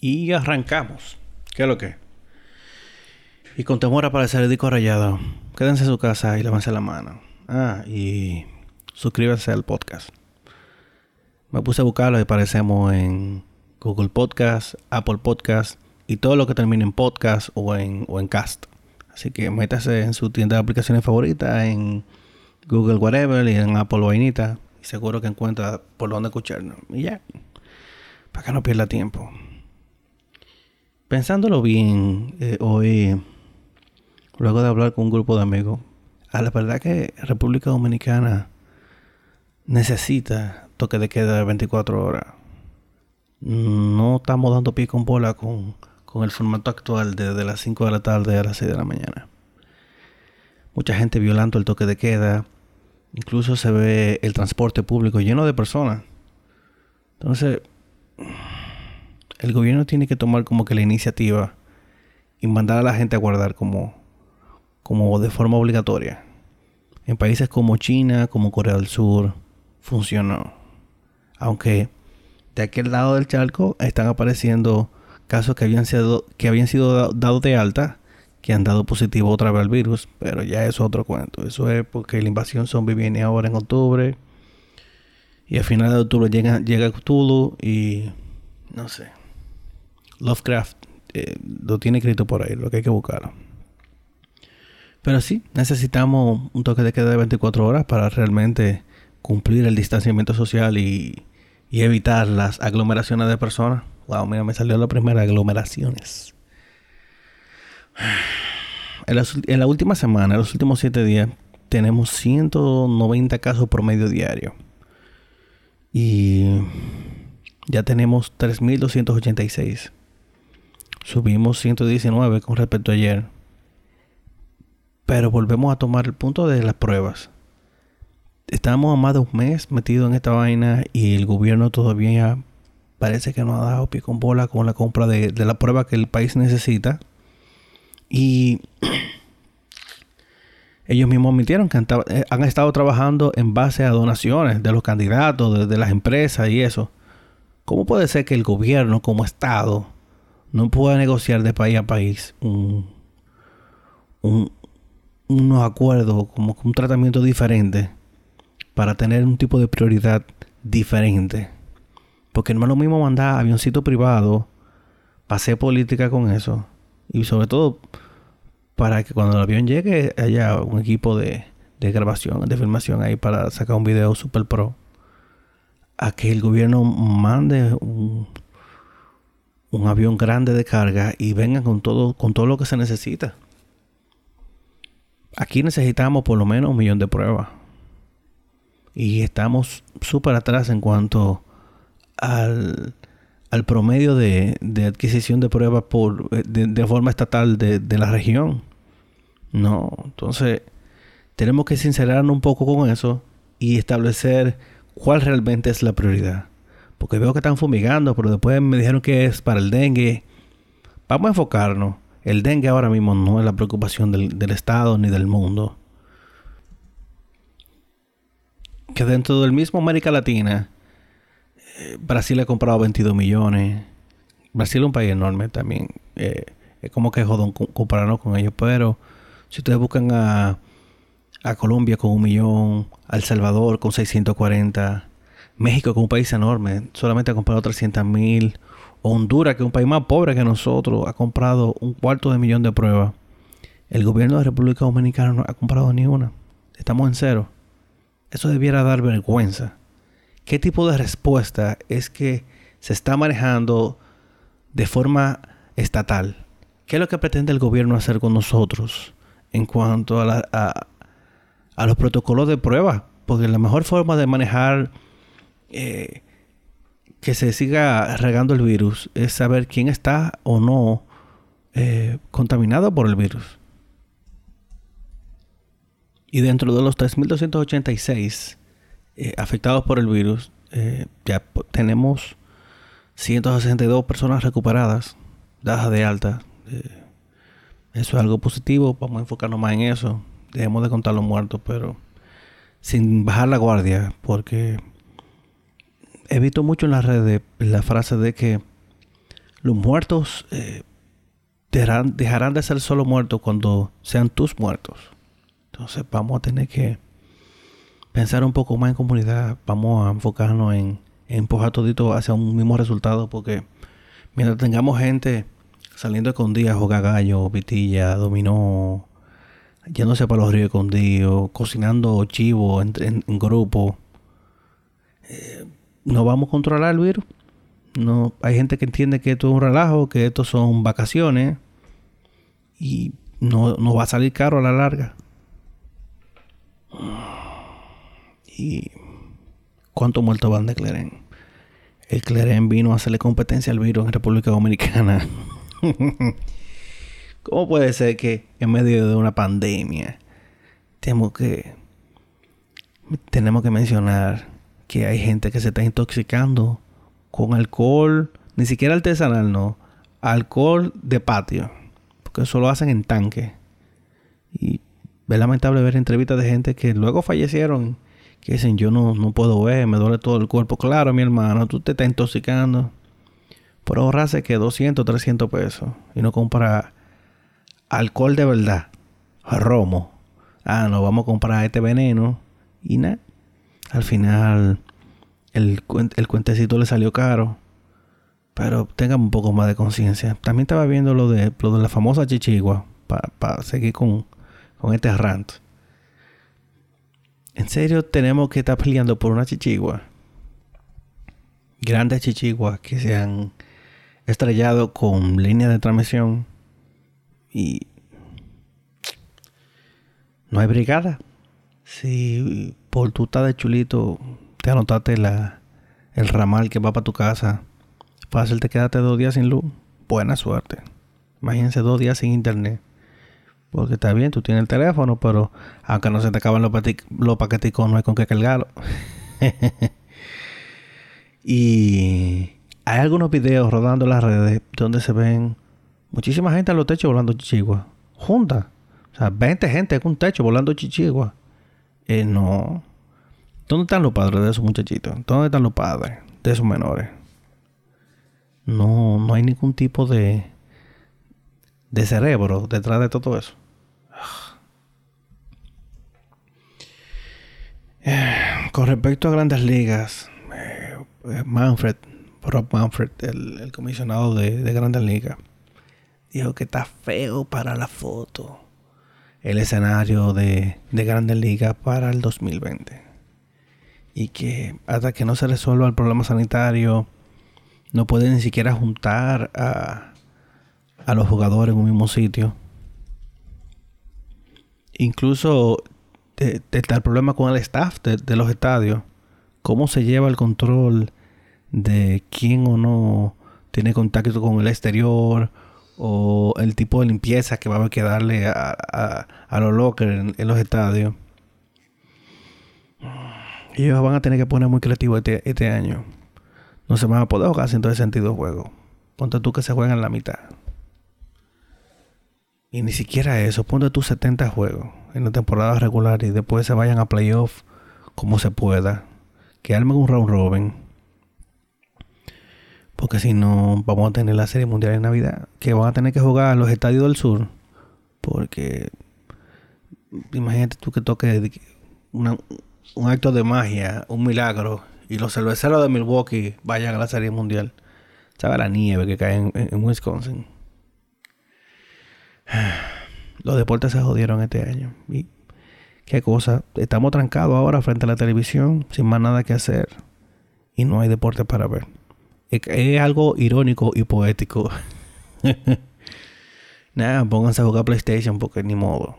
Y arrancamos. ¿Qué es lo que? Y con temor a aparecer el disco rayado, quédense en su casa y lávense la mano. Ah, y suscríbanse al podcast. Me puse a buscarlo y aparecemos en Google Podcast, Apple Podcast y todo lo que termine en podcast o en, o en cast. Así que métase en su tienda de aplicaciones favoritas, en Google Whatever y en Apple Vainita. Y seguro que encuentra por dónde escucharnos. Y ya. Para que no pierda tiempo. Pensándolo bien, eh, hoy, luego de hablar con un grupo de amigos, a la verdad que República Dominicana necesita toque de queda de 24 horas. No estamos dando pie con bola con, con el formato actual desde las 5 de la tarde a las 6 de la mañana. Mucha gente violando el toque de queda. Incluso se ve el transporte público lleno de personas. Entonces, el gobierno tiene que tomar como que la iniciativa y mandar a la gente a guardar como, como de forma obligatoria. En países como China, como Corea del Sur, funcionó. Aunque de aquel lado del charco están apareciendo casos que habían sido, que habían sido dados de alta, que han dado positivo otra vez al virus, pero ya es otro cuento. Eso es porque la invasión zombie viene ahora en octubre. Y a finales de octubre llega, llega Cthulhu y no sé. Lovecraft eh, lo tiene escrito por ahí, lo que hay que buscarlo. Pero sí, necesitamos un toque de queda de 24 horas para realmente cumplir el distanciamiento social y, evitar las aglomeraciones de personas. Wow, mira, me salió la primera aglomeraciones. En la, en la última semana, en los últimos 7 días, tenemos 190 casos promedio diario. Y ya tenemos 3.286. Subimos 119 con respecto a ayer. Pero volvemos a tomar el punto de las pruebas. Estamos a más de un mes metidos en esta vaina y el gobierno todavía parece que no ha dado pie con bola con la compra de, la prueba que el país necesita. Y ellos mismos admitieron que han, eh, estado trabajando en base a donaciones de los candidatos, de las empresas y eso. ¿Cómo puede ser que el gobierno como Estado no pueda negociar de país a país un, un, unos acuerdos, como un tratamiento diferente para tener un tipo de prioridad diferente. Porque no es lo mismo mandar avioncito privado, pase política con eso. Y sobre todo para que cuando el avión llegue haya un equipo de, de grabación, de filmación ahí para sacar un video super pro. A que el gobierno mande un, un avión grande de carga y vengan con todo, con todo lo que se necesita. Aquí necesitamos por lo menos un millón de pruebas. Y estamos súper atrás en cuanto al, al promedio de, de, adquisición de pruebas por, de, forma estatal de, de, la región. No, entonces tenemos que sincerarnos un poco con eso y establecer cuál realmente es la prioridad. Porque veo que están fumigando, pero después me dijeron que es para el dengue. Vamos a enfocarnos. El dengue ahora mismo no es la preocupación del, Estado ni del mundo. Que dentro del mismo América Latina, eh, Brasil ha comprado 22 millones. Brasil es un país enorme también. Eh, es como que jodón compararnos con ellos. Pero si ustedes buscan a, a Colombia con un millón, a El Salvador con 640, México, que es un país enorme, solamente ha comprado 300 mil. Honduras, que es un país más pobre que nosotros, ha comprado un cuarto de millón de pruebas. El gobierno de República Dominicana no ha comprado ni una. Estamos en cero. Eso debiera dar vergüenza. ¿Qué tipo de respuesta es que se está manejando de forma estatal? ¿Qué es lo que pretende el gobierno hacer con nosotros en cuanto a, a, a los protocolos de prueba? Porque la mejor forma de manejar eh, que se siga regando el virus es saber quién está o no eh, contaminado por el virus. Y dentro de los 3.286 eh, afectados por el virus, ya tenemos 162 personas recuperadas, dadas de alta. eso es algo positivo, vamos a enfocarnos más en eso. Dejemos de contar los muertos, pero sin bajar la guardia, porque he visto mucho en las redes la frase de que los muertos eh, dejarán, de ser solo muertos cuando sean tus muertos. Entonces vamos a tener que pensar un poco más en comunidad. Vamos a enfocarnos en, empujar todito hacia un mismo resultado porque mientras tengamos gente saliendo escondida a jugar gallo, vitilla, dominó, yéndose para los ríos escondidos, cocinando chivo en, grupo, eh, no vamos a controlar el virus. No, hay gente que entiende que esto es un relajo, que esto son vacaciones y no, no va a salir caro a la larga. ¿Y cuántos muertos van de Cleren? El Cleren vino a hacerle competencia al virus en República Dominicana. ¿Cómo puede ser que en medio de una pandemia tenemos que tenemos que mencionar que hay gente que se está intoxicando con alcohol, ni siquiera artesanal, no, alcohol de patio, porque eso lo hacen en tanque. Y es lamentable ver entrevistas de gente que luego fallecieron, que dicen, yo no, no puedo ver, me duele todo el cuerpo. Claro, mi hermano, tú te estás intoxicando. Por ahorrarse que 200, 300 pesos y no compra alcohol de verdad, romo. Ah, no, vamos a comprar este veneno y nada. Al final el, el cuentecito le salió caro. Pero tengan un poco más de conciencia. También estaba viendo lo de, lo de la famosa chichigua. Para seguir con, con este rant. ¿En serio tenemos que estar peleando por una chichigua? Grandes chichiguas que se han estrellado con líneas de transmisión y no hay brigada. Si por tu estás de chulito te anotaste la, el ramal que va para tu casa, fácil te quedaste dos días sin luz. Buena suerte. Imagínense dos días sin internet. Porque está bien, tú tienes el teléfono, pero aunque no se te acaban los, paqueticos, no hay con qué cargarlo. y hay algunos videos rodando las redes donde se ven muchísima gente en los techos volando chichigua. Junta. O sea, 20 gente en un techo volando chichigua. Eh, no. ¿Dónde están los padres de esos muchachitos? ¿Dónde están los padres de esos menores? No, no hay ningún tipo de, de cerebro detrás de todo eso. Eh, con respecto a grandes ligas, eh, eh, Manfred, Rob Manfred, el, comisionado de, grandes ligas, dijo que está feo para la foto el escenario de, de grandes ligas para el 2020 y que hasta que no se resuelva el problema sanitario no puede ni siquiera juntar a, a los jugadores en un mismo sitio. Incluso está el problema con el staff de, los estadios. Cómo se lleva el control de quién o no tiene contacto con el exterior o el tipo de limpieza que va a haber que darle a, a, los lockers en los estadios ellos van a tener que poner muy creativo este, este año. No se van a poder jugar sin todo el sentido de juego. Ponte tú que se juegan la mitad. Y ni siquiera eso. Ponte tú 70 juegos en la temporada regular y después se vayan a playoff como se pueda. Que armen un round robin. Porque si no, vamos a tener la Serie Mundial de Navidad. Que van a tener que jugar los estadios del sur. Porque imagínate tú que toque un acto de magia, un milagro, y los cerveceros de Milwaukee vayan a la Serie Mundial. ¿Sabe la nieve que cae en, Wisconsin? Los deportes se jodieron este año. Y qué cosa. Estamos trancados ahora frente a la televisión, sin más nada que hacer. Y no hay deporte para ver. Es, algo irónico y poético. Nada, pónganse a jugar PlayStation porque ni modo.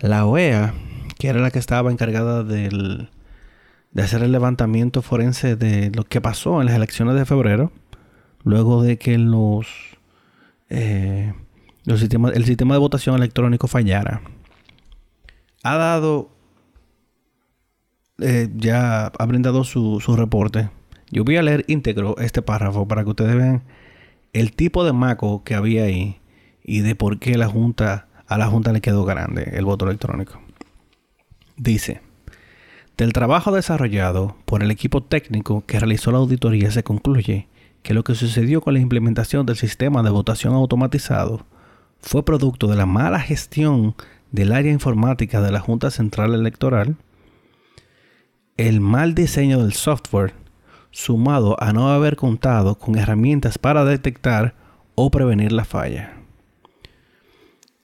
La OEA que era la que estaba encargada del, de hacer el levantamiento forense de lo que pasó en las elecciones de febrero, luego de que los, eh, el sistema de votación electrónico fallara. Ha dado, eh, ya ha brindado su, su reporte. Yo voy a leer íntegro este párrafo para que ustedes vean el tipo de maco que había ahí y de por qué la junta a la junta le quedó grande el voto electrónico. Dice, del trabajo desarrollado por el equipo técnico que realizó la auditoría se concluye que lo que sucedió con la implementación del sistema de votación automatizado fue producto de la mala gestión del área informática de la Junta Central Electoral, el mal diseño del software, sumado a no haber contado con herramientas para detectar o prevenir la falla,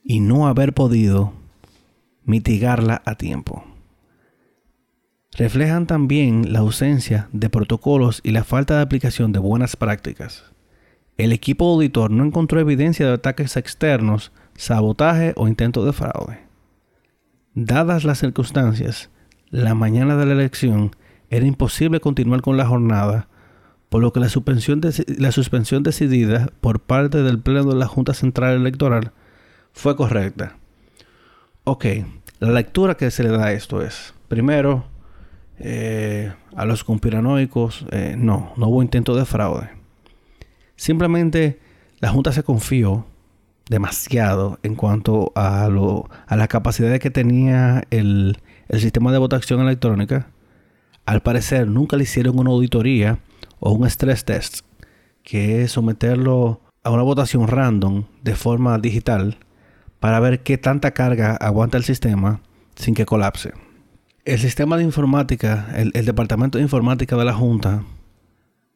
y no haber podido mitigarla a tiempo. Reflejan también la ausencia de protocolos y la falta de aplicación de buenas prácticas. El equipo auditor no encontró evidencia de ataques externos, sabotaje o intento de fraude. Dadas las circunstancias, la mañana de la elección era imposible continuar con la jornada, por lo que la suspensión, la suspensión decidida por parte del Pleno de la Junta Central Electoral fue correcta. Ok, la lectura que se le da a esto es, primero, eh, a los conspiranoicos, eh, no, no hubo intento de fraude. Simplemente la Junta se confió demasiado en cuanto a, lo, a la capacidad que tenía el, el sistema de votación electrónica. Al parecer nunca le hicieron una auditoría o un stress test, que es someterlo a una votación random de forma digital para ver qué tanta carga aguanta el sistema sin que colapse. El sistema de informática, el, departamento de informática de la Junta,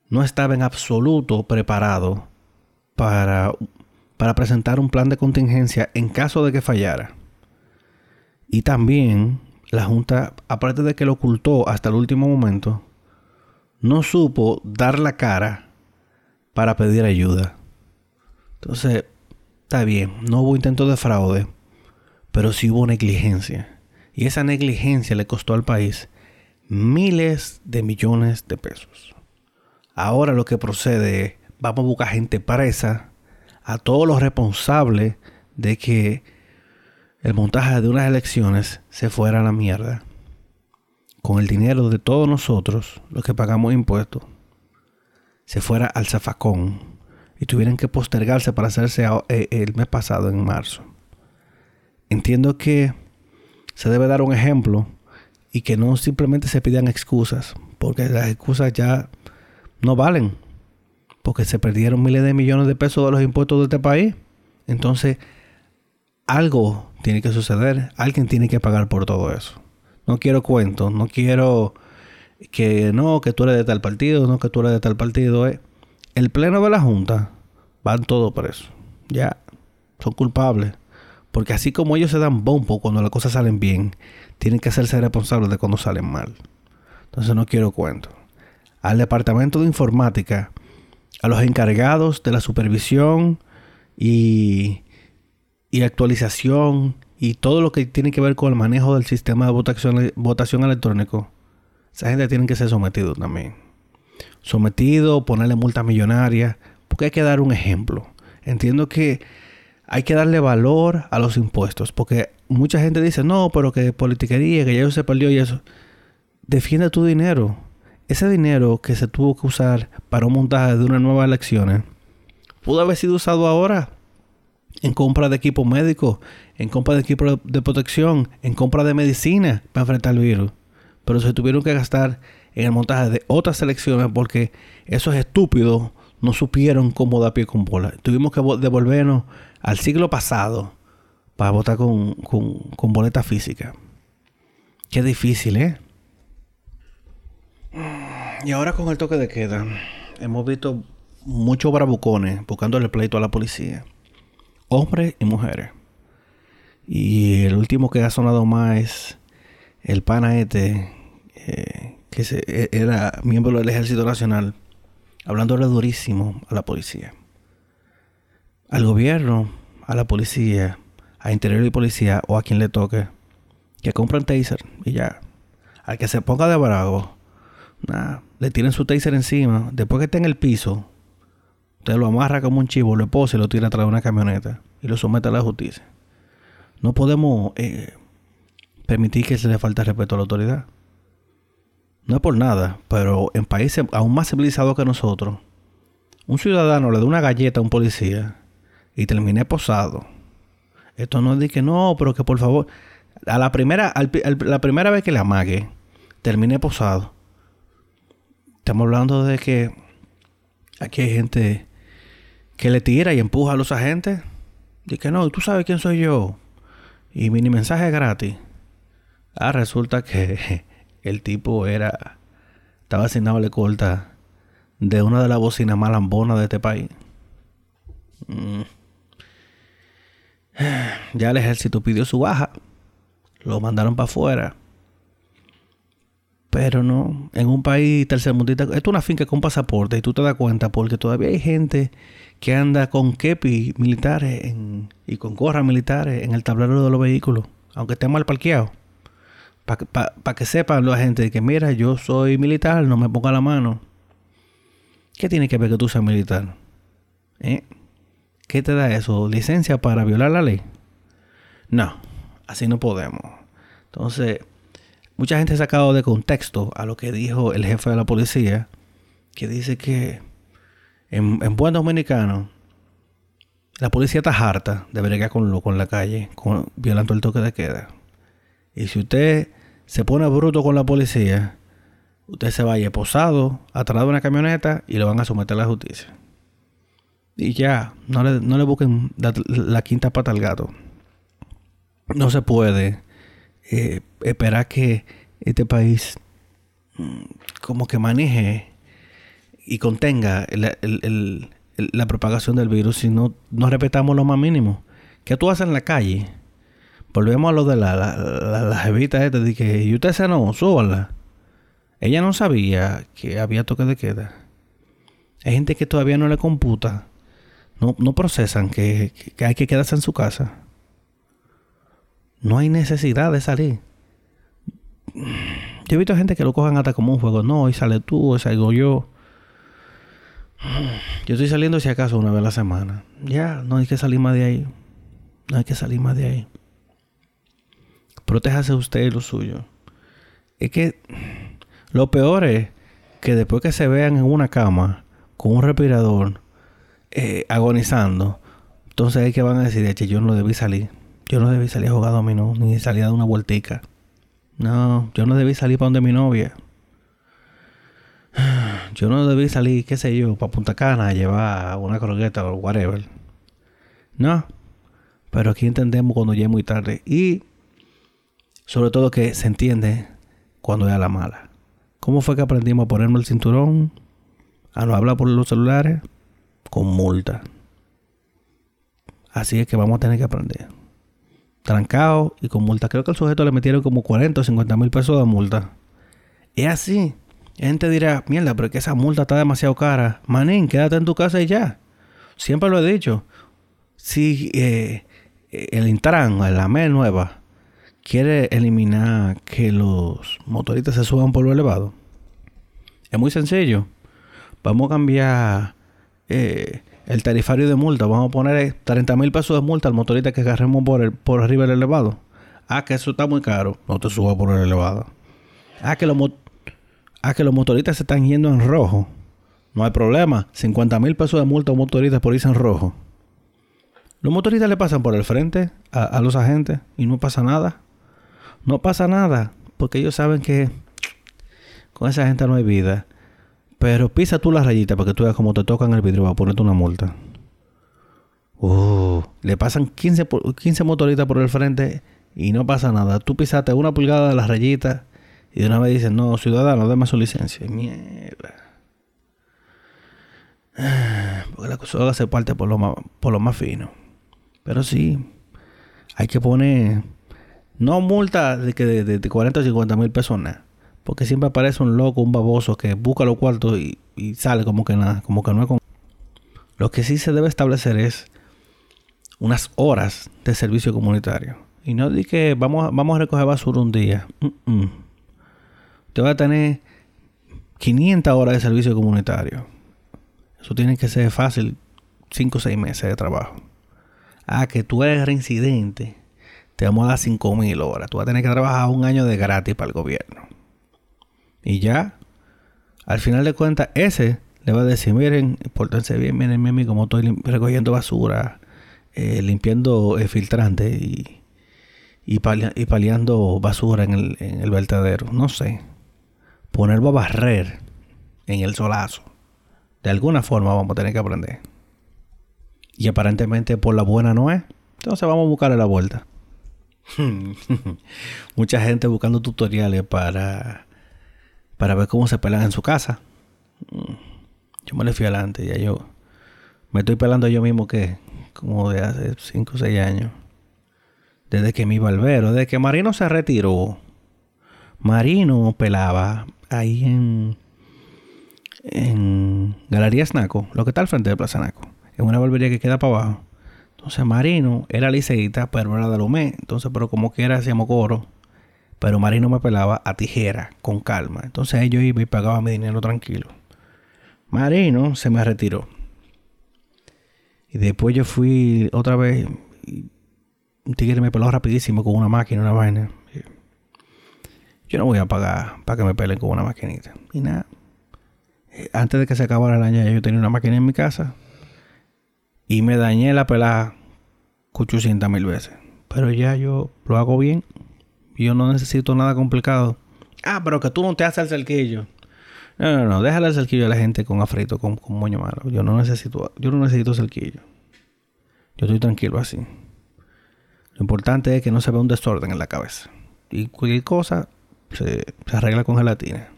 no estaba en absoluto preparado para, para presentar un plan de contingencia en caso de que fallara. Y también la Junta, aparte de que lo ocultó hasta el último momento, no supo dar la cara para pedir ayuda. Entonces, está bien, no hubo intento de fraude, pero sí hubo negligencia. Y esa negligencia le costó al país miles de millones de pesos. Ahora lo que procede es, vamos a buscar gente presa, a todos los responsables de que el montaje de unas elecciones se fuera a la mierda. Con el dinero de todos nosotros, los que pagamos impuestos, se fuera al zafacón y tuvieran que postergarse para hacerse eh, el mes pasado, en marzo. Entiendo que se debe dar un ejemplo y que no simplemente se pidan excusas, porque las excusas ya no valen, porque se perdieron miles de millones de pesos de los impuestos de este país. Entonces, algo tiene que suceder, alguien tiene que pagar por todo eso. No quiero cuentos, no quiero que no, que tú eres de tal partido, no que tú eres de tal partido. Eh. El pleno de la Junta van todos presos. Ya, son culpables. Porque así como ellos se dan bombo cuando las cosas salen bien, tienen que hacerse responsables de cuando salen mal. Entonces no quiero cuentos. Al departamento de informática, a los encargados de la supervisión y y actualización y todo lo que tiene que ver con el manejo del sistema de votación, electrónico, esa gente tiene que ser sometido también. Sometido, ponerle multa millonaria, porque hay que dar un ejemplo. Entiendo que hay que darle valor a los impuestos, porque mucha gente dice, no, pero que politiquería, que ya se perdió y eso. Defiende tu dinero. Ese dinero que se tuvo que usar para un montaje de una nueva elecciones, pudo haber sido usado ahora en compra de equipo médico, en compra de equipo de protección, en compra de medicina para enfrentar el virus. Pero se tuvieron que gastar en el montaje de otras selecciones porque esos estúpidos no supieron cómo dar pie con bola. Tuvimos que devolvernos al siglo pasado para votar con, con boleta física. Qué difícil, ¿eh? Y ahora con el toque de queda, hemos visto muchos bravucones buscándole pleito a la policía hombres y mujeres. Y el último que ha sonado más es el pana este, eh, que se, e, era miembro del Ejército Nacional, hablándole durísimo a la policía. Al gobierno, a la policía, a interior y policía o a quien le toque, que compran taser y ya. Al que se ponga de bravo, le tienen su taser encima, después que esté en el piso, Usted lo amarra como un chivo, lo pose y lo tira atrás de una camioneta y lo somete a la justicia. No podemos eh, permitir que se le falte respeto a la autoridad. No es por nada, pero en países aún más civilizados que nosotros, un ciudadano le da una galleta a un policía y termine posado. Esto no es de que no, pero que por favor, a la primera, la primera vez que le amague, termine posado. Estamos hablando de que Aquí hay gente que le tira y empuja a los agentes. Dice que no, tú sabes quién soy yo. Y mini mensaje gratis. Ah, resulta que el tipo era. Estaba asignado la corta de una de las bocinas más lambonas de este país. Mm. Ya el ejército pidió su baja. Lo mandaron para afuera. Pero no, en un país tercermundista, esto es una finca con pasaporte y tú te das cuenta porque todavía hay gente que anda con kepi militares y con gorras militares en el tablero de los vehículos, aunque esté mal parqueado. Para que sepan la gente que, mira, yo soy militar, no me ponga la mano. ¿Qué tiene que ver que tú seas militar? ¿Eh? ¿Qué te da eso? ¿Licencia para violar la ley? No, así no podemos. Entonces, mucha gente ha sacado de contexto a lo que dijo el jefe de la policía, que dice que en, buen dominicano, la policía está harta de bregar con loco en la calle, con, violando el toque de queda. Y si usted se pone bruto con la policía, usted se vaya posado atrás de una camioneta y lo van a someter a la justicia. Y ya, no le, no le busquen la, quinta pata al gato. No se puede eh, esperar que este país mm, como que maneje y contenga la propagación del virus si no, no respetamos lo más mínimo. ¿Qué tú haces en la calle? Volvemos a lo de la, la, la, jevita esta, de y usted se no, súbala. Ella no sabía que había toque de queda. Hay gente que todavía no le computa no, no procesan que, hay que quedarse en su casa. No hay necesidad de salir. Yo he visto gente que lo cojan hasta como un juego. No, hoy sale tú, hoy salgo yo. Yo estoy saliendo si acaso una vez a la semana. Ya, no hay que salir más de ahí. No hay que salir más de ahí. Protéjase usted y lo suyo. Es que lo peor es que después que se vean en una cama con un respirador eh, agonizando, entonces hay que van a decir, che, yo no debí salir. Yo no debí salir a jugar dominó, ni salir a dar una vueltica. No, yo no debí salir para donde mi novia. Yo no debí salir, qué sé yo, para Punta Cana a llevar una croqueta o whatever. No. Pero aquí entendemos cuando ya es muy tarde. Y sobre todo que se entiende cuando ya la mala. ¿Cómo fue que aprendimos a ponernos el cinturón? A no hablar por los celulares con multa. Así es que vamos a tener que aprender. Trancado y con multa. Creo que al sujeto le metieron como 40 o 50 mil pesos de multa. Es así. Gente dirá, mierda, pero es que esa multa está demasiado cara. Manín, quédate en tu casa y ya. Siempre lo he dicho. Si eh, el Intran, la MEL nueva, quiere eliminar que los motoristas se suban por lo elevado, es muy sencillo. Vamos a cambiar eh, el tarifario de multa. Vamos a poner 30 mil pesos de multa al motorista que agarremos por, el, por arriba del elevado. Ah, que eso está muy caro. No te subas por el elevado. Ah, que los, ah, que los motoristas se están yendo en rojo. No hay problema. 50 mil pesos de multa a un motorista por irse en rojo. Los motoristas le pasan por el frente a, a los agentes y no pasa nada. No pasa nada. Porque ellos saben que con esa gente no hay vida. Pero pisa tú la rayita para que tú veas cómo te tocan el vidrio para ponerte una multa. Uh, le pasan 15, 15 motoritas por el frente y no pasa nada. Tú pisaste una pulgada de la rayita y de una vez dicen, no, ciudadano, déme su licencia. Mierda. Porque la cosa se parte por lo, más, por lo más fino. Pero sí, hay que poner, no multa de, que de, de 40 o 50 mil pesos, nada. Porque siempre aparece un loco, un baboso que busca los cuartos y, sale como que nada, como que no es con... Lo que sí se debe establecer es unas horas de servicio comunitario. Y no di que vamos, vamos a recoger basura un día. Te va a tener 500 horas de servicio comunitario. Eso tiene que ser fácil, 5 o 6 meses de trabajo. Ah, que tú eres reincidente, te vamos a dar 5.000 horas. Tú vas a tener que trabajar un año de gratis para el gobierno. Y ya, al final de cuentas, ese le va a decir, miren, pórtense bien, miren, miren como estoy recogiendo basura, eh, limpiando el filtrante y, y, paliando basura en el, en el vertedero. No sé. Ponerlo a barrer en el solazo. De alguna forma vamos a tener que aprender. Y aparentemente por la buena no es. Entonces vamos a buscarle la vuelta. Mucha gente buscando tutoriales para, para ver cómo se pelan en su casa. Yo me le fui adelante, ya yo me estoy pelando yo mismo que como de hace 5 o 6 años. Desde que mi barbero, desde que Marino se retiró. Marino pelaba ahí en en Galería Snaco, lo que está al frente de Plaza Naco. Es una barbería que queda para abajo. Entonces Marino era liceísta, pero era de Lomé. Entonces, pero como quiera hacíamos coro. Pero Marino me pelaba a tijera, con calma. Entonces yo iba y pagaba mi dinero tranquilo. Marino se me retiró. Y después yo fui otra vez. un tigre me peló rapidísimo con una máquina, una vaina. Yo no voy a pagar para que me pelen con una maquinita. Y nada. Antes de que se acabara el año, yo tenía una máquina en mi casa. Y me dañé la pelada 800 mil veces. Pero ya yo lo hago bien. Yo no necesito nada complicado. Ah, pero que tú no te haces el cerquillo. No, no, no. Déjale el cerquillo a la gente con afrito, con, con moño malo. Yo no necesito, yo no necesito cerquillo. Yo estoy tranquilo así. Lo importante es que no se vea un desorden en la cabeza. Y cualquier cosa se, arregla con gelatina.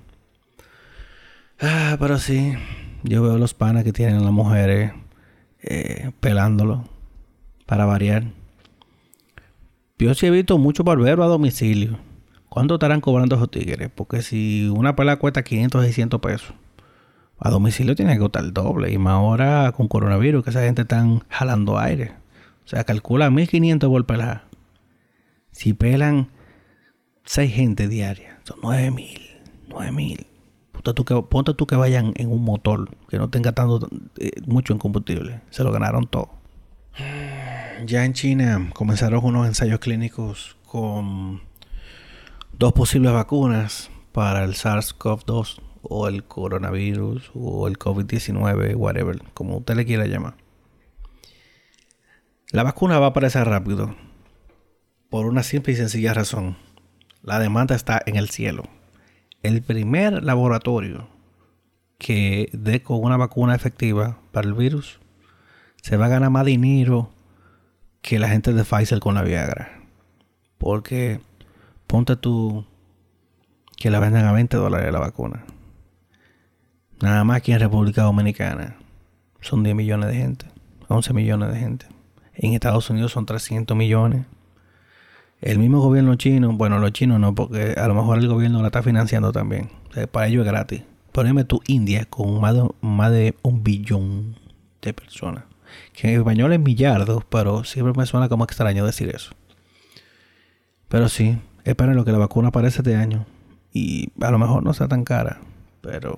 Ah, pero sí. Yo veo los panas que tienen las mujeres eh, pelándolo para variar. Yo sí he visto muchos barberos a domicilio. ¿Cuánto estarán cobrando esos tigres? Porque si una pela cuesta 500, 600 pesos, a domicilio tiene que costar el doble. Y más ahora con coronavirus, que esa gente están jalando aire. O sea, calcula 1500 por pelar. Si pelan 6 gente diaria, son 9000. 9000. Ponte tú, que, ponte tú que vayan en un motor que no tenga tanto, eh, mucho en combustible. Se lo ganaron todo. Ya en China comenzaron unos ensayos clínicos con dos posibles vacunas para el SARS-CoV-2 o el coronavirus o el COVID-19, whatever, como usted le quiera llamar. La vacuna va a aparecer rápido por una simple y sencilla razón. La demanda está en el cielo. El primer laboratorio que dé con una vacuna efectiva para el virus se va a ganar más dinero que la gente de Pfizer con la Viagra. Porque ponte tú que la vendan a 20 dólares la vacuna. Nada más que en República Dominicana son 10 millones de gente, 11 millones de gente. En Estados Unidos son 300 millones. El mismo gobierno chino, bueno, los chinos no, porque a lo mejor el gobierno la está financiando también. para ellos es gratis. Poneme tu India con más de, un billón de personas. Que en español es millardos, pero siempre me suena como extraño decir eso. Pero sí, esperen lo que la vacuna aparece este año. Y a lo mejor no sea tan cara. Pero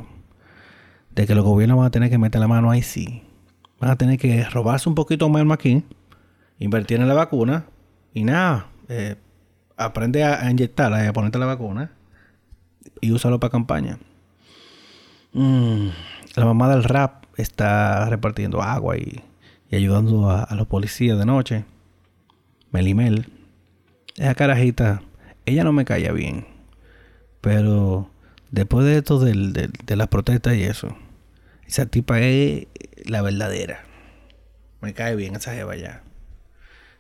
de que los gobiernos van a tener que meter la mano ahí sí. Van a tener que robarse un poquito más aquí. Invertir en la vacuna. Y nada. Eh, aprende a, inyectarla y a ponerte la vacuna. Y úsalo para campaña. Mm, la mamá del rap está repartiendo agua y ayudando a, los policías de noche. Melimel. Esa carajita, ella no me caía bien. Pero después de esto del, de las protestas y eso, esa tipa es la verdadera. Me cae bien esa jeva ya.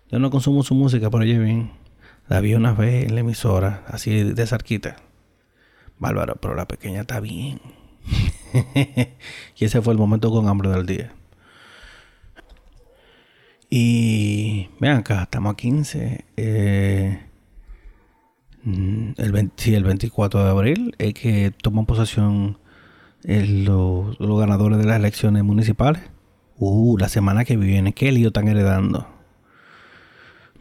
Yo no consumo su música, pero oye bien. La vi una vez en la emisora, así de cerquita. Bárbaro, pero la pequeña está bien. y ese fue el momento con hambre del día. Y vean acá, estamos a 15. Eh, mm, el, sí, el 24 de abril es que toman posesión los, ganadores de las elecciones municipales. Uh, la semana que viene, qué lío están heredando.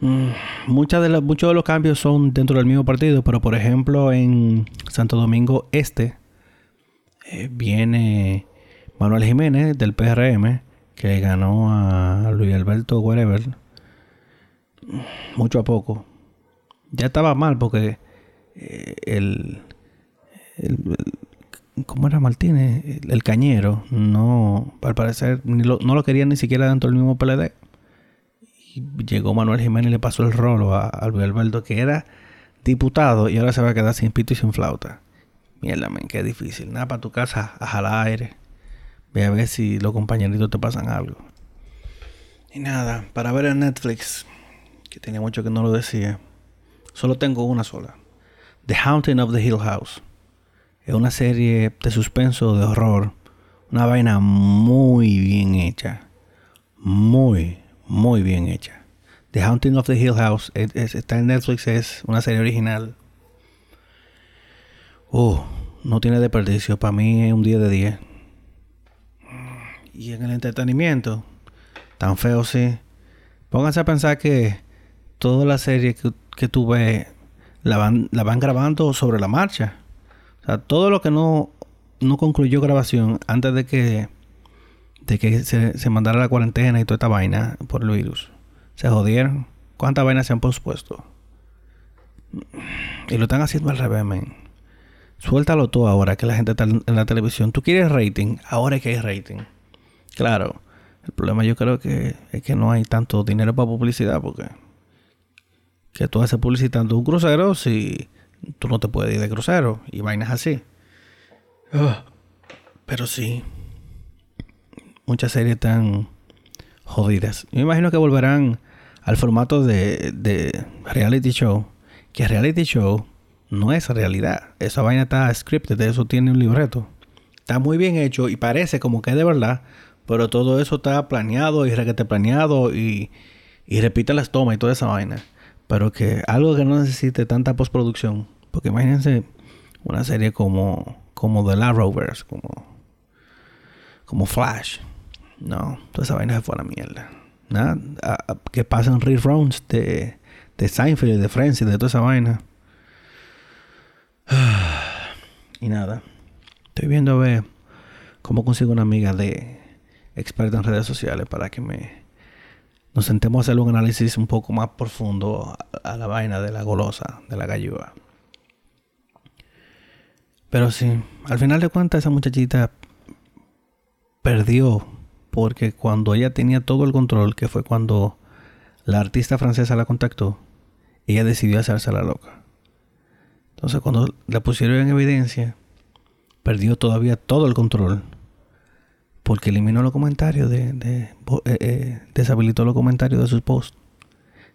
Mm, muchas de muchos de los cambios son dentro del mismo partido, pero por ejemplo en Santo Domingo Este eh, viene Manuel Jiménez del PRM que ganó a Luis Alberto Wherever mucho a poco. Ya estaba mal porque eh, el, ¿cómo era Martínez? El, cañero no, al parecer no lo quería ni siquiera dentro del mismo PLD. Llegó Manuel Jiménez y le pasó el rolo a, a Alberto que era diputado y ahora se va a quedar sin pito y sin flauta. Mierda, men, qué difícil. Nada para tu casa a jalar aire. Ve a ver si los compañeritos te pasan algo. Y nada, para ver en Netflix, que tenía mucho que no lo decía, solo tengo una sola. The Haunting of the Hill House. Es una serie de suspenso, de horror. Una vaina muy bien hecha. Muy, muy bien hecha. The Haunting of the Hill House está en Netflix, es una serie original. Uh, no tiene desperdicio. Para mí es un día de 10. Y en el entretenimiento, tan feo sí. Pónganse a pensar que toda la serie que, que tú ves la van, la van grabando sobre la marcha. O sea, todo lo que no, no concluyó grabación antes de que, que se, se mandara la cuarentena y toda esta vaina por el virus. Se jodieron. ¿Cuántas vainas se han pospuesto? Y lo están haciendo al revés, men. Suéltalo todo ahora que la gente está en la televisión. Tú quieres rating, ahora es que hay rating. Claro, el problema yo creo que es que no hay tanto dinero para publicidad porque que tú haces publicitando un crucero si tú no te puedes ir de crucero y vainas así. Ah, pero sí, muchas series están jodidas. Yo me imagino que volverán al formato de, de reality show. Que reality show no es realidad. Esa vaina está scripted, eso tiene un libreto. Está muy bien hecho y parece como que es de verdad, pero todo eso está planeado y requete planeado y, y repite las tomas y toda esa vaina. Pero que algo que no necesite tanta postproducción. Porque imagínense una serie como, como The La Rovers, como, como Flash. No, toda esa vaina se fue a la mierda. Nada, que pasan reruns de, de Seinfeld, de Friends de toda esa vaina. y nada. Estoy viendo a ver cómo consigo una amiga de experta en redes sociales para que me nos sentemos a hacer un análisis un poco más profundo a, la vaina de la golosa, de la gallúa. Pero sí, al final de cuentas esa muchachita perdió porque cuando ella tenía todo el control, que fue cuando la artista francesa la contactó, ella decidió hacerse la loca. Entonces cuando la pusieron en evidencia, perdió todavía todo el control porque eliminó los comentarios de, eh, eh, deshabilitó los comentarios de sus posts.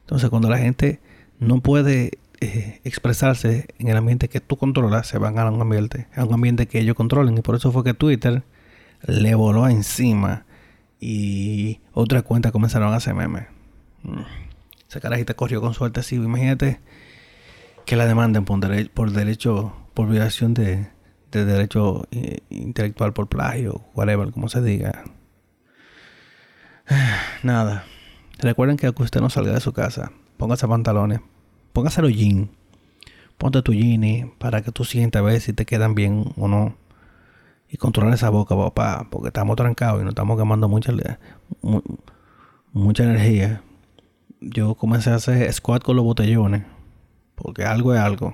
Entonces, cuando la gente no puede eh, expresarse en el ambiente que tú controlas, se van a un ambiente, a un ambiente que ellos controlen. Y por eso fue que Twitter le voló encima y otras cuentas comenzaron a hacer memes. Mm. Ese carajita corrió con suerte así. Imagínate que la demanden por, derecho, por violación de, de derecho eh, intelectual por plagio, whatever, como se diga. Nada. Recuerden que usted no salga de su casa, póngase pantalones, póngase los jeans, ponte tu jeans para que tú sientas a ver si te quedan bien o no. Y controlar esa boca, papá, porque estamos trancados y nos estamos quemando mucha, mucha energía. Yo comencé a hacer squat con los botellones, porque algo es algo.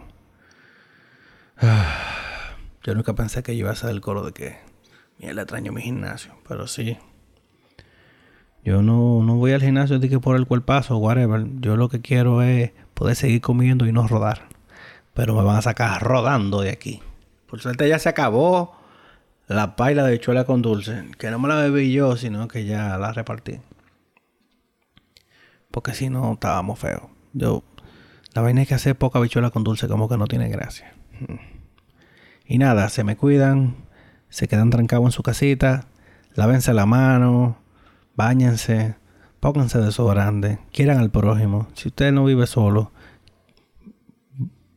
Yo nunca pensé que yo iba a hacer el coro de que mierda extraño mi gimnasio, pero sí. Yo no, no voy al gimnasio de que por el cuerpazo, whatever. Yo lo que quiero es poder seguir comiendo y no rodar. Pero me van a sacar rodando de aquí. Por suerte ya se acabó la paila de bichuela con dulce. Que no me la bebí yo, sino que ya la repartí. Porque si no, estábamos feos. Yo, la vaina es que hacer poca bichuela con dulce como que no tiene gracia. Y nada, se me cuidan, se quedan trancados en su casita, lávense la mano, bañense, pónganse desodorante, quieran al prójimo. Si usted no vive solo,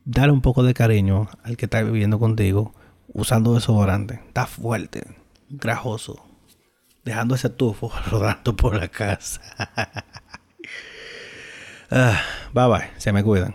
dale un poco de cariño al que está viviendo contigo usando desodorante. Está fuerte, grajoso, dejando ese tufo rodando por la casa. Ah, bye bye, se me cuidan.